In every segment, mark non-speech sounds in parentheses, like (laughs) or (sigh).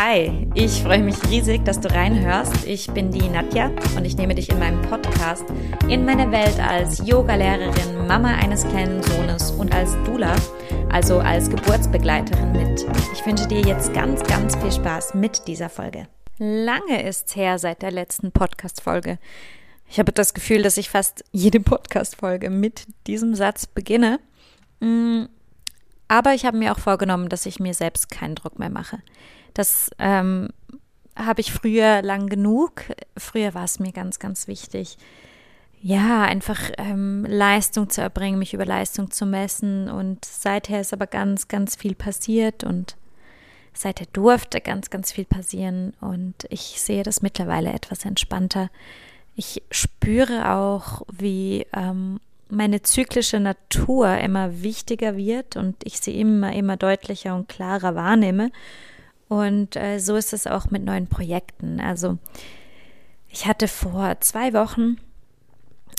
Hi, ich freue mich riesig, dass du reinhörst. Ich bin die Nadja und ich nehme dich in meinem Podcast in meine Welt als Yoga-Lehrerin, Mama eines kleinen Sohnes und als Dula, also als Geburtsbegleiterin mit. Ich wünsche dir jetzt ganz, ganz viel Spaß mit dieser Folge. Lange ist's her seit der letzten Podcast-Folge. Ich habe das Gefühl, dass ich fast jede Podcast-Folge mit diesem Satz beginne. Mm, aber ich habe mir auch vorgenommen, dass ich mir selbst keinen Druck mehr mache. Das ähm, habe ich früher lang genug. Früher war es mir ganz, ganz wichtig, ja, einfach ähm, Leistung zu erbringen, mich über Leistung zu messen. Und seither ist aber ganz, ganz viel passiert und seither durfte ganz, ganz viel passieren. Und ich sehe das mittlerweile etwas entspannter. Ich spüre auch, wie ähm, meine zyklische Natur immer wichtiger wird und ich sie immer, immer deutlicher und klarer wahrnehme. Und äh, so ist es auch mit neuen Projekten. Also ich hatte vor zwei Wochen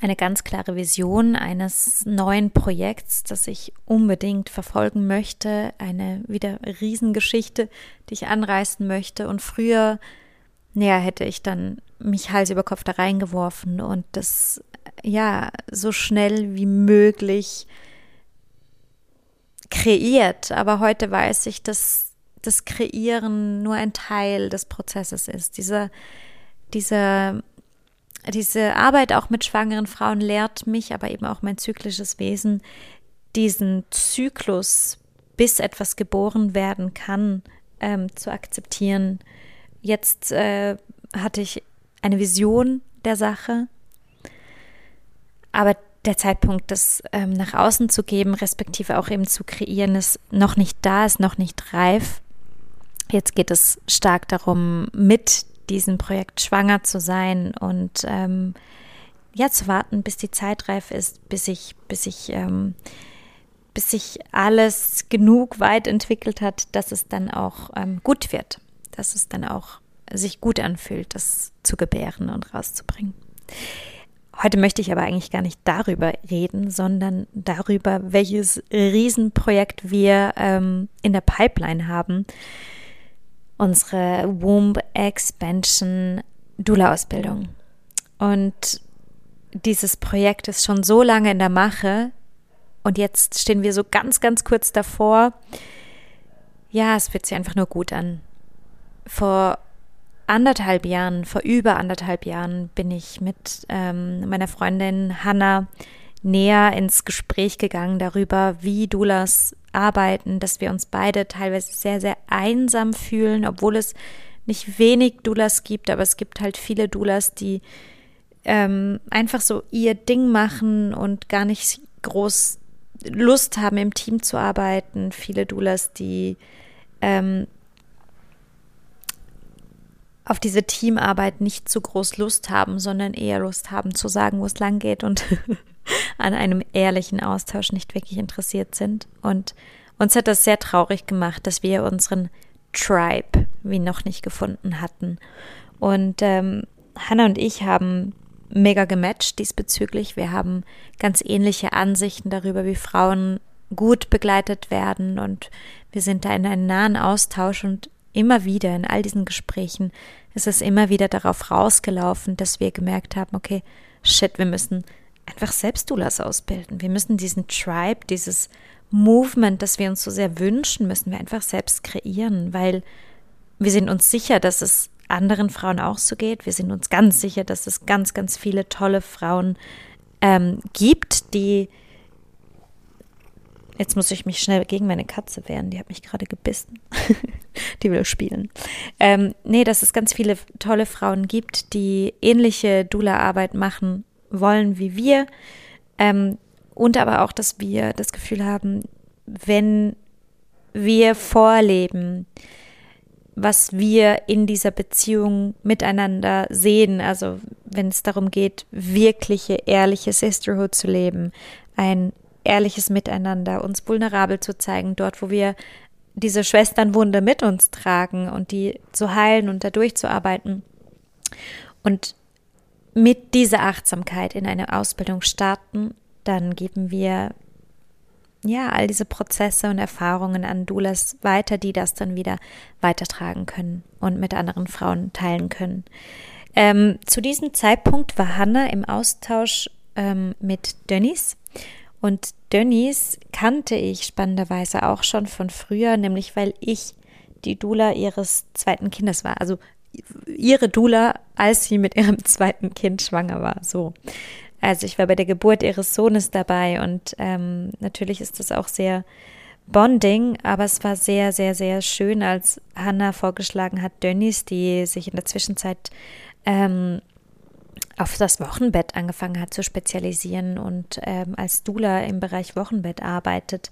eine ganz klare Vision eines neuen Projekts, das ich unbedingt verfolgen möchte. Eine wieder Riesengeschichte, die ich anreißen möchte. Und früher, naja, hätte ich dann mich Hals über Kopf da reingeworfen und das ja so schnell wie möglich kreiert. Aber heute weiß ich, dass das Kreieren nur ein Teil des Prozesses ist. Diese, diese, diese Arbeit auch mit schwangeren Frauen lehrt mich, aber eben auch mein zyklisches Wesen, diesen Zyklus, bis etwas geboren werden kann, ähm, zu akzeptieren. Jetzt äh, hatte ich eine Vision der Sache, aber der Zeitpunkt, das ähm, nach außen zu geben, respektive auch eben zu kreieren, ist noch nicht da, ist noch nicht reif. Jetzt geht es stark darum, mit diesem Projekt schwanger zu sein und ähm, ja zu warten, bis die Zeit reif ist, bis ich, bis ich, ähm, bis sich alles genug weit entwickelt hat, dass es dann auch ähm, gut wird, dass es dann auch sich gut anfühlt, das zu gebären und rauszubringen. Heute möchte ich aber eigentlich gar nicht darüber reden, sondern darüber, welches Riesenprojekt wir ähm, in der Pipeline haben. Unsere Womb Expansion Dula-Ausbildung. Und dieses Projekt ist schon so lange in der Mache und jetzt stehen wir so ganz, ganz kurz davor. Ja, es fühlt sich einfach nur gut an. Vor anderthalb Jahren, vor über anderthalb Jahren, bin ich mit ähm, meiner Freundin Hannah näher ins Gespräch gegangen darüber, wie Doulas arbeiten, dass wir uns beide teilweise sehr, sehr einsam fühlen, obwohl es nicht wenig Doulas gibt, aber es gibt halt viele Doulas, die ähm, einfach so ihr Ding machen und gar nicht groß Lust haben, im Team zu arbeiten. Viele Doulas, die ähm, auf diese Teamarbeit nicht so groß Lust haben, sondern eher Lust haben zu sagen, wo es lang geht und (laughs) an einem ehrlichen Austausch nicht wirklich interessiert sind. Und uns hat das sehr traurig gemacht, dass wir unseren Tribe wie noch nicht gefunden hatten. Und ähm, Hannah und ich haben mega gematcht diesbezüglich. Wir haben ganz ähnliche Ansichten darüber, wie Frauen gut begleitet werden und wir sind da in einem nahen Austausch und immer wieder in all diesen Gesprächen ist es immer wieder darauf rausgelaufen, dass wir gemerkt haben, okay, shit, wir müssen einfach selbst Doulas ausbilden. Wir müssen diesen Tribe, dieses Movement, das wir uns so sehr wünschen, müssen wir einfach selbst kreieren, weil wir sind uns sicher, dass es anderen Frauen auch so geht. Wir sind uns ganz sicher, dass es ganz, ganz viele tolle Frauen ähm, gibt, die Jetzt muss ich mich schnell gegen meine Katze wehren, die hat mich gerade gebissen. (laughs) die will spielen. Ähm, nee, dass es ganz viele tolle Frauen gibt, die ähnliche Dula-Arbeit machen wollen wie wir. Ähm, und aber auch, dass wir das Gefühl haben, wenn wir vorleben, was wir in dieser Beziehung miteinander sehen, also wenn es darum geht, wirkliche, ehrliche Sisterhood zu leben, ein ehrliches Miteinander, uns vulnerabel zu zeigen, dort, wo wir diese Schwesternwunde mit uns tragen und die zu heilen und dadurch zu arbeiten. Und mit dieser Achtsamkeit in eine Ausbildung starten, dann geben wir ja, all diese Prozesse und Erfahrungen an Doulas weiter, die das dann wieder weitertragen können und mit anderen Frauen teilen können. Ähm, zu diesem Zeitpunkt war Hannah im Austausch ähm, mit Dennis und Dennis kannte ich spannenderweise auch schon von früher, nämlich weil ich die Dula ihres zweiten Kindes war. Also ihre Dula, als sie mit ihrem (laughs) zweiten Kind schwanger war. So. Also ich war bei der Geburt ihres Sohnes dabei und ähm, natürlich ist das auch sehr bonding, aber es war sehr, sehr, sehr schön, als Hannah vorgeschlagen hat, Dönnies, die sich in der Zwischenzeit ähm, auf das Wochenbett angefangen hat zu spezialisieren und ähm, als Dula im Bereich Wochenbett arbeitet,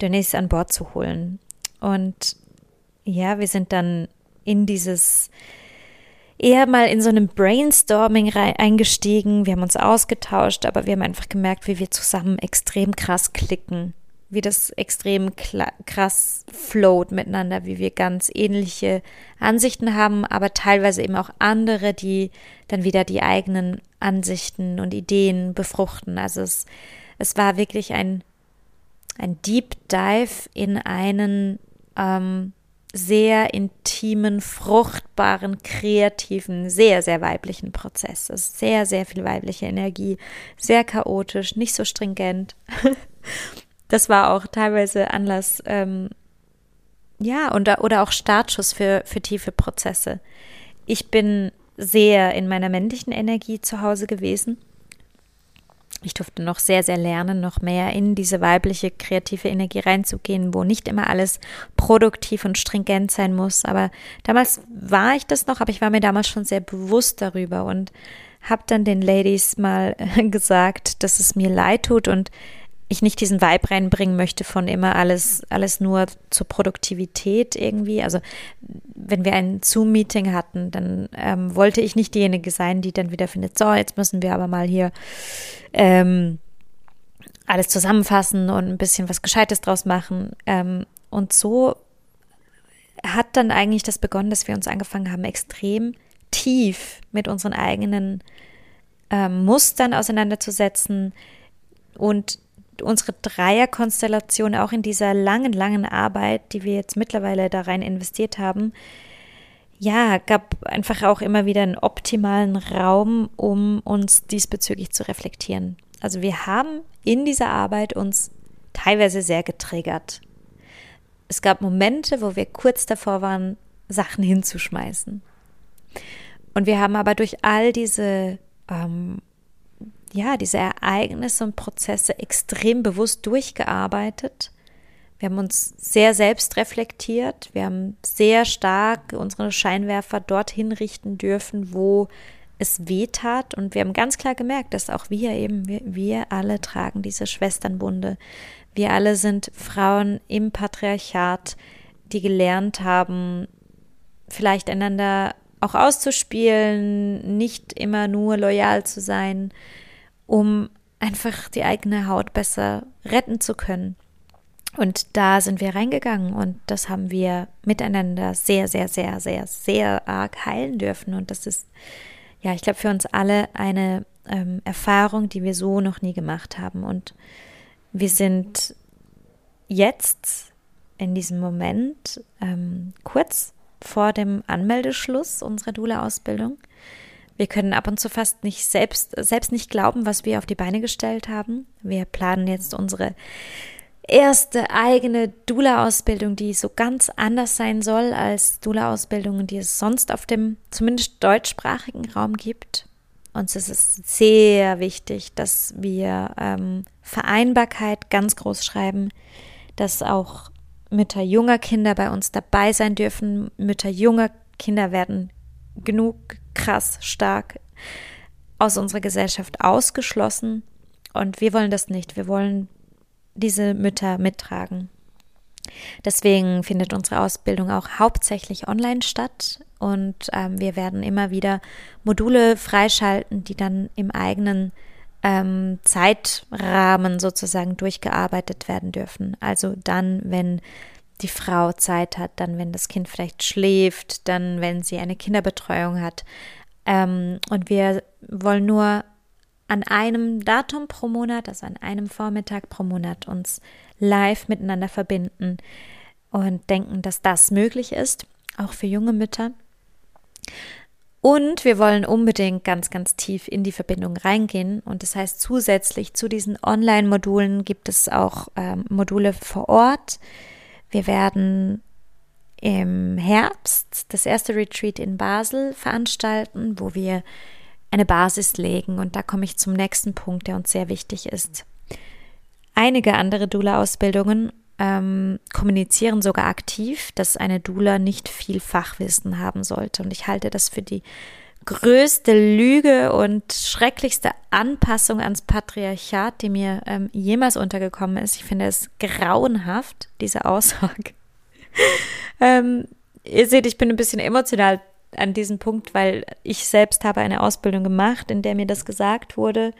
Dönnies an Bord zu holen. Und ja, wir sind dann in dieses eher mal in so einem Brainstorming eingestiegen. Wir haben uns ausgetauscht, aber wir haben einfach gemerkt, wie wir zusammen extrem krass klicken, wie das extrem krass float miteinander, wie wir ganz ähnliche Ansichten haben, aber teilweise eben auch andere, die dann wieder die eigenen Ansichten und Ideen befruchten. Also es, es war wirklich ein, ein Deep Dive in einen ähm, sehr intimen, fruchtbaren, kreativen, sehr, sehr weiblichen Prozess. Es ist sehr, sehr viel weibliche Energie, sehr chaotisch, nicht so stringent. (laughs) das war auch teilweise Anlass, ähm, ja, und, oder auch Startschuss für, für tiefe Prozesse. Ich bin sehr in meiner männlichen Energie zu Hause gewesen ich durfte noch sehr, sehr lernen, noch mehr in diese weibliche kreative Energie reinzugehen, wo nicht immer alles produktiv und stringent sein muss. Aber damals war ich das noch, aber ich war mir damals schon sehr bewusst darüber und habe dann den Ladies mal (laughs) gesagt, dass es mir leid tut und ich nicht diesen Vibe reinbringen möchte von immer alles, alles nur zur Produktivität irgendwie. Also wenn wir ein Zoom-Meeting hatten, dann ähm, wollte ich nicht diejenige sein, die dann wieder findet, so, jetzt müssen wir aber mal hier ähm, alles zusammenfassen und ein bisschen was Gescheites draus machen. Ähm, und so hat dann eigentlich das begonnen, dass wir uns angefangen haben, extrem tief mit unseren eigenen ähm, Mustern auseinanderzusetzen und unsere Dreierkonstellation auch in dieser langen, langen Arbeit, die wir jetzt mittlerweile da rein investiert haben, ja, gab einfach auch immer wieder einen optimalen Raum, um uns diesbezüglich zu reflektieren. Also wir haben in dieser Arbeit uns teilweise sehr getriggert. Es gab Momente, wo wir kurz davor waren, Sachen hinzuschmeißen. Und wir haben aber durch all diese ähm, ja, diese Ereignisse und Prozesse extrem bewusst durchgearbeitet. Wir haben uns sehr selbst reflektiert. Wir haben sehr stark unsere Scheinwerfer dorthin richten dürfen, wo es weh tat. Und wir haben ganz klar gemerkt, dass auch wir eben, wir, wir alle tragen diese Schwesternbunde. Wir alle sind Frauen im Patriarchat, die gelernt haben, vielleicht einander auch auszuspielen, nicht immer nur loyal zu sein, um einfach die eigene Haut besser retten zu können. Und da sind wir reingegangen und das haben wir miteinander sehr, sehr, sehr, sehr, sehr arg heilen dürfen. Und das ist, ja, ich glaube, für uns alle eine ähm, Erfahrung, die wir so noch nie gemacht haben. Und wir sind jetzt in diesem Moment ähm, kurz vor dem Anmeldeschluss unserer Dula-Ausbildung. Wir können ab und zu fast nicht selbst, selbst nicht glauben, was wir auf die Beine gestellt haben. Wir planen jetzt unsere erste eigene Dula-Ausbildung, die so ganz anders sein soll als Dula-Ausbildungen, die es sonst auf dem zumindest deutschsprachigen Raum gibt. Uns ist es sehr wichtig, dass wir ähm, Vereinbarkeit ganz groß schreiben, dass auch Mütter junger Kinder bei uns dabei sein dürfen. Mütter junger Kinder werden genug krass stark aus unserer Gesellschaft ausgeschlossen. Und wir wollen das nicht. Wir wollen diese Mütter mittragen. Deswegen findet unsere Ausbildung auch hauptsächlich online statt und ähm, wir werden immer wieder Module freischalten, die dann im eigenen ähm, Zeitrahmen sozusagen durchgearbeitet werden dürfen. Also dann, wenn die Frau Zeit hat, dann wenn das Kind vielleicht schläft, dann wenn sie eine Kinderbetreuung hat. Ähm, und wir wollen nur an einem Datum pro Monat, also an einem Vormittag pro Monat uns live miteinander verbinden und denken, dass das möglich ist, auch für junge Mütter. Und wir wollen unbedingt ganz, ganz tief in die Verbindung reingehen. Und das heißt, zusätzlich zu diesen Online-Modulen gibt es auch ähm, Module vor Ort. Wir werden im Herbst das erste Retreat in Basel veranstalten, wo wir eine Basis legen. Und da komme ich zum nächsten Punkt, der uns sehr wichtig ist. Einige andere Dula-Ausbildungen ähm, kommunizieren sogar aktiv, dass eine Dula nicht viel Fachwissen haben sollte. Und ich halte das für die größte Lüge und schrecklichste Anpassung ans Patriarchat, die mir ähm, jemals untergekommen ist. Ich finde es grauenhaft, diese Aussage. (laughs) ähm, ihr seht, ich bin ein bisschen emotional an diesem Punkt, weil ich selbst habe eine Ausbildung gemacht, in der mir das gesagt wurde.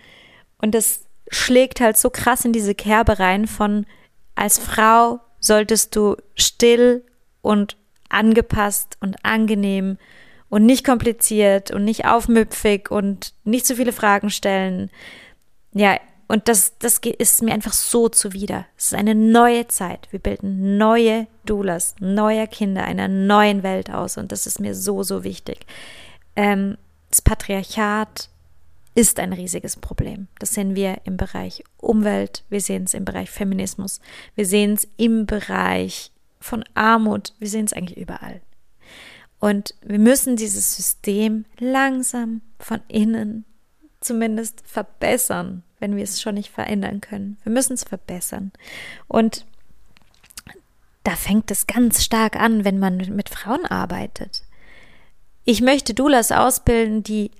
Und das schlägt halt so krass in diese Kerbe rein von, als Frau solltest du still und angepasst und angenehm und nicht kompliziert und nicht aufmüpfig und nicht zu viele Fragen stellen. Ja, und das, das ist mir einfach so zuwider. Es ist eine neue Zeit. Wir bilden neue Doulas, neue Kinder einer neuen Welt aus. Und das ist mir so, so wichtig. Ähm, das Patriarchat ist ein riesiges Problem. Das sehen wir im Bereich Umwelt, wir sehen es im Bereich Feminismus, wir sehen es im Bereich von Armut, wir sehen es eigentlich überall. Und wir müssen dieses System langsam von innen zumindest verbessern wenn wir es schon nicht verändern können. Wir müssen es verbessern. Und da fängt es ganz stark an, wenn man mit Frauen arbeitet. Ich möchte Doulas ausbilden, die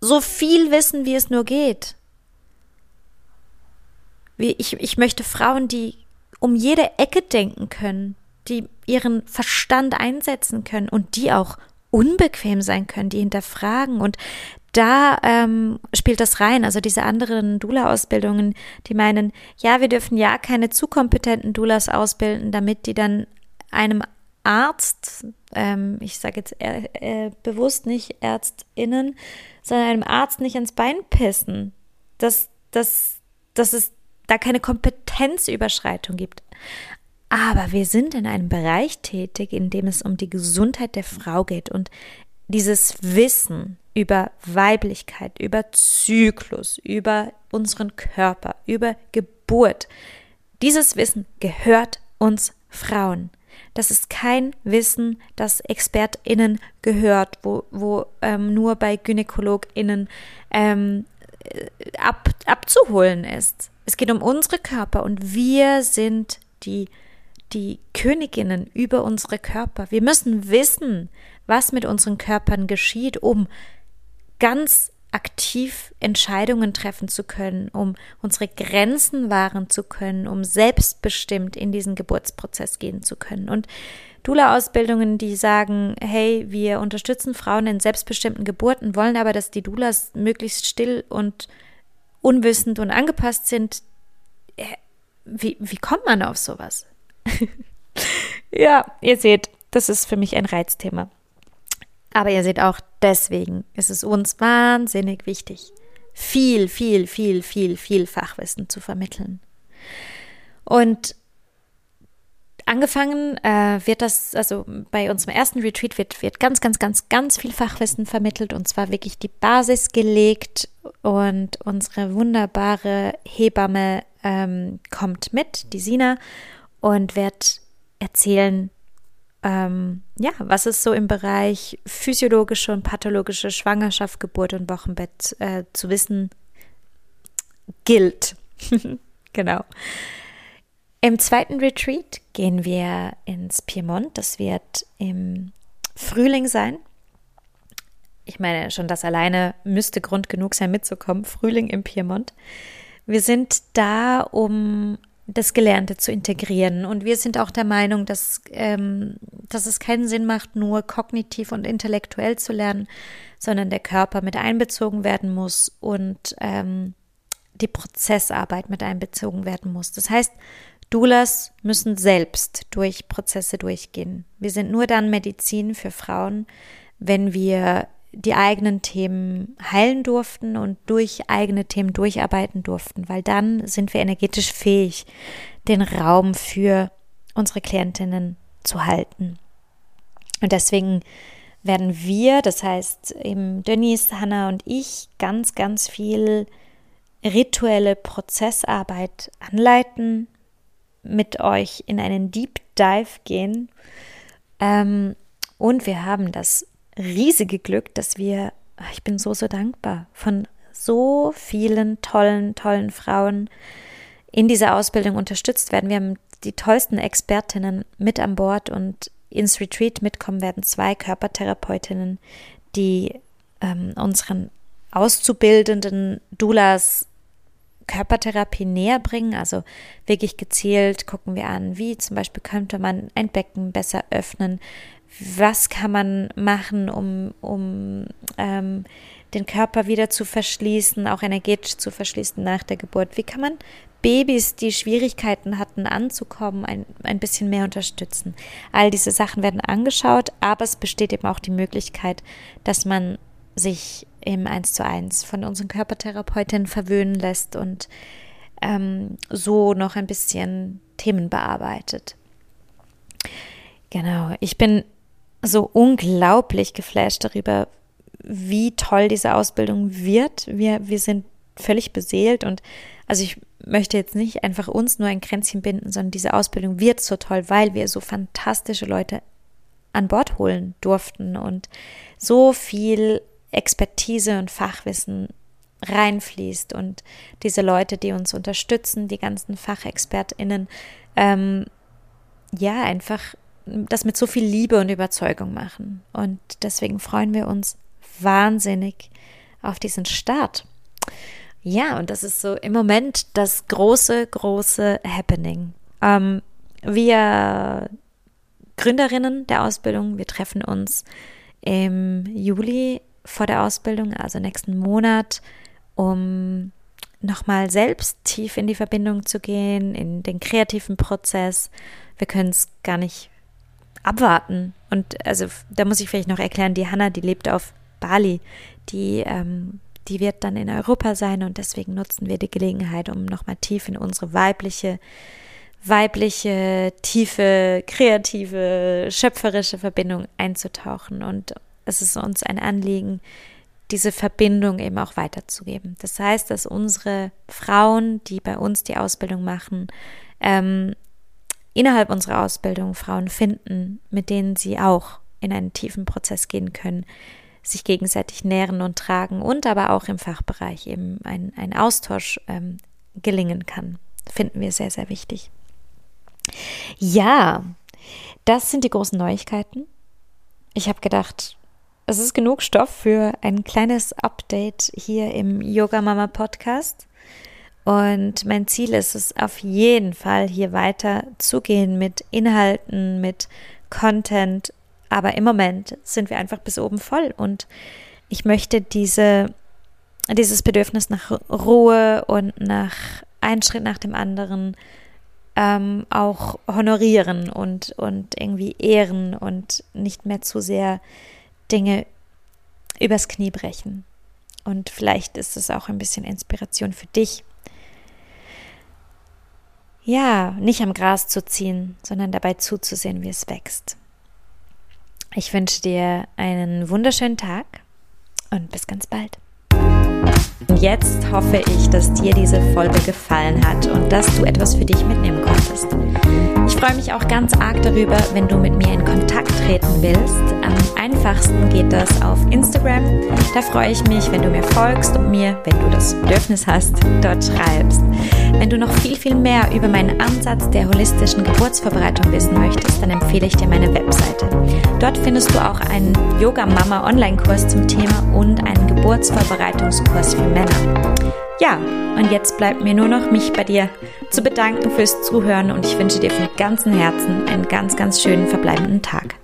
so viel wissen, wie es nur geht. Ich, ich möchte Frauen, die um jede Ecke denken können, die ihren Verstand einsetzen können und die auch unbequem sein können, die hinterfragen und da ähm, spielt das rein. Also diese anderen Dula-Ausbildungen, die meinen, ja, wir dürfen ja keine zu kompetenten Dulas ausbilden, damit die dann einem Arzt, ähm, ich sage jetzt äh, äh, bewusst nicht ÄrztInnen, sondern einem Arzt nicht ans Bein pissen. Dass, dass, dass es da keine Kompetenzüberschreitung gibt. Aber wir sind in einem Bereich tätig, in dem es um die Gesundheit der Frau geht. Und dieses Wissen über Weiblichkeit, über Zyklus, über unseren Körper, über Geburt, dieses Wissen gehört uns Frauen. Das ist kein Wissen, das ExpertInnen gehört, wo, wo ähm, nur bei GynäkologInnen ähm, äh, ab, abzuholen ist. Es geht um unsere Körper und wir sind die, die Königinnen über unsere Körper. Wir müssen wissen, was mit unseren Körpern geschieht, um ganz aktiv Entscheidungen treffen zu können, um unsere Grenzen wahren zu können, um selbstbestimmt in diesen Geburtsprozess gehen zu können. Und Dula-Ausbildungen, die sagen, hey, wir unterstützen Frauen in selbstbestimmten Geburten, wollen aber, dass die Dulas möglichst still und unwissend und angepasst sind. Wie, wie kommt man auf sowas? (laughs) ja, ihr seht, das ist für mich ein Reizthema. Aber ihr seht auch, deswegen ist es uns wahnsinnig wichtig, viel, viel, viel, viel, viel Fachwissen zu vermitteln. Und angefangen äh, wird das, also bei unserem ersten Retreat wird, wird ganz, ganz, ganz, ganz viel Fachwissen vermittelt und zwar wirklich die Basis gelegt und unsere wunderbare Hebamme ähm, kommt mit, die Sina, und wird erzählen, ähm, ja, was es so im Bereich physiologische und pathologische Schwangerschaft, Geburt und Wochenbett äh, zu wissen gilt. (laughs) genau. Im zweiten Retreat gehen wir ins Piemont. Das wird im Frühling sein. Ich meine, schon das alleine müsste Grund genug sein, mitzukommen. Frühling im Piemont. Wir sind da, um das Gelernte zu integrieren. Und wir sind auch der Meinung, dass, ähm, dass es keinen Sinn macht, nur kognitiv und intellektuell zu lernen, sondern der Körper mit einbezogen werden muss und ähm, die Prozessarbeit mit einbezogen werden muss. Das heißt, Doulas müssen selbst durch Prozesse durchgehen. Wir sind nur dann Medizin für Frauen, wenn wir die eigenen Themen heilen durften und durch eigene Themen durcharbeiten durften, weil dann sind wir energetisch fähig. den Raum für unsere Klientinnen zu halten. Und deswegen werden wir, das heißt eben Denise, Hanna und ich, ganz, ganz viel rituelle Prozessarbeit anleiten, mit euch in einen Deep Dive gehen. Ähm, und wir haben das riesige Glück, dass wir, ich bin so, so dankbar, von so vielen tollen, tollen Frauen in dieser Ausbildung unterstützt werden. Wir haben die tollsten Expertinnen mit an Bord und ins Retreat mitkommen werden zwei Körpertherapeutinnen, die ähm, unseren auszubildenden Doulas Körpertherapie näher bringen. Also wirklich gezielt gucken wir an, wie zum Beispiel könnte man ein Becken besser öffnen, was kann man machen, um, um ähm, den Körper wieder zu verschließen, auch energetisch zu verschließen nach der Geburt. Wie kann man Babys, die Schwierigkeiten hatten anzukommen, ein, ein bisschen mehr unterstützen. All diese Sachen werden angeschaut, aber es besteht eben auch die Möglichkeit, dass man sich im Eins zu eins von unseren Körpertherapeutinnen verwöhnen lässt und ähm, so noch ein bisschen Themen bearbeitet. Genau, ich bin so unglaublich geflasht darüber, wie toll diese Ausbildung wird. Wir, wir sind völlig beseelt und also ich möchte jetzt nicht einfach uns nur ein Kränzchen binden, sondern diese Ausbildung wird so toll, weil wir so fantastische Leute an Bord holen durften und so viel Expertise und Fachwissen reinfließt und diese Leute, die uns unterstützen, die ganzen FachexpertInnen, ähm, ja, einfach das mit so viel Liebe und Überzeugung machen. Und deswegen freuen wir uns wahnsinnig auf diesen Start. Ja, und das ist so im Moment das große, große Happening. Ähm, wir Gründerinnen der Ausbildung, wir treffen uns im Juli vor der Ausbildung, also nächsten Monat, um nochmal selbst tief in die Verbindung zu gehen, in den kreativen Prozess. Wir können es gar nicht abwarten. Und also da muss ich vielleicht noch erklären, die Hanna, die lebt auf Bali, die ähm, die wird dann in Europa sein und deswegen nutzen wir die Gelegenheit, um nochmal tief in unsere weibliche, weibliche, tiefe, kreative, schöpferische Verbindung einzutauchen. Und es ist uns ein Anliegen, diese Verbindung eben auch weiterzugeben. Das heißt, dass unsere Frauen, die bei uns die Ausbildung machen, ähm, innerhalb unserer Ausbildung Frauen finden, mit denen sie auch in einen tiefen Prozess gehen können, sich gegenseitig nähren und tragen und aber auch im Fachbereich eben ein, ein Austausch ähm, gelingen kann. Finden wir sehr, sehr wichtig. Ja, das sind die großen Neuigkeiten. Ich habe gedacht, es ist genug Stoff für ein kleines Update hier im Yoga Mama Podcast. Und mein Ziel ist es auf jeden Fall, hier weiter zu gehen mit Inhalten, mit Content, aber im Moment sind wir einfach bis oben voll und ich möchte diese, dieses Bedürfnis nach Ruhe und nach einen Schritt nach dem anderen ähm, auch honorieren und, und irgendwie ehren und nicht mehr zu sehr Dinge übers Knie brechen. Und vielleicht ist es auch ein bisschen Inspiration für dich. Ja, nicht am Gras zu ziehen, sondern dabei zuzusehen, wie es wächst. Ich wünsche dir einen wunderschönen Tag und bis ganz bald. Jetzt hoffe ich, dass dir diese Folge gefallen hat und dass du etwas für dich mitnehmen konntest. Ich freue mich auch ganz arg darüber, wenn du mit mir in Kontakt treten willst. Am einfachsten geht das auf Instagram. Da freue ich mich, wenn du mir folgst und mir, wenn du das Bedürfnis hast, dort schreibst. Wenn du noch viel, viel mehr über meinen Ansatz der holistischen Geburtsvorbereitung wissen möchtest, dann empfehle ich dir meine Webseite. Dort findest du auch einen Yoga Mama Online-Kurs zum Thema und einen Geburtsvorbereitungskurs für Männer. Ja, und jetzt bleibt mir nur noch, mich bei dir zu bedanken fürs Zuhören und ich wünsche dir von ganzem Herzen einen ganz, ganz schönen verbleibenden Tag.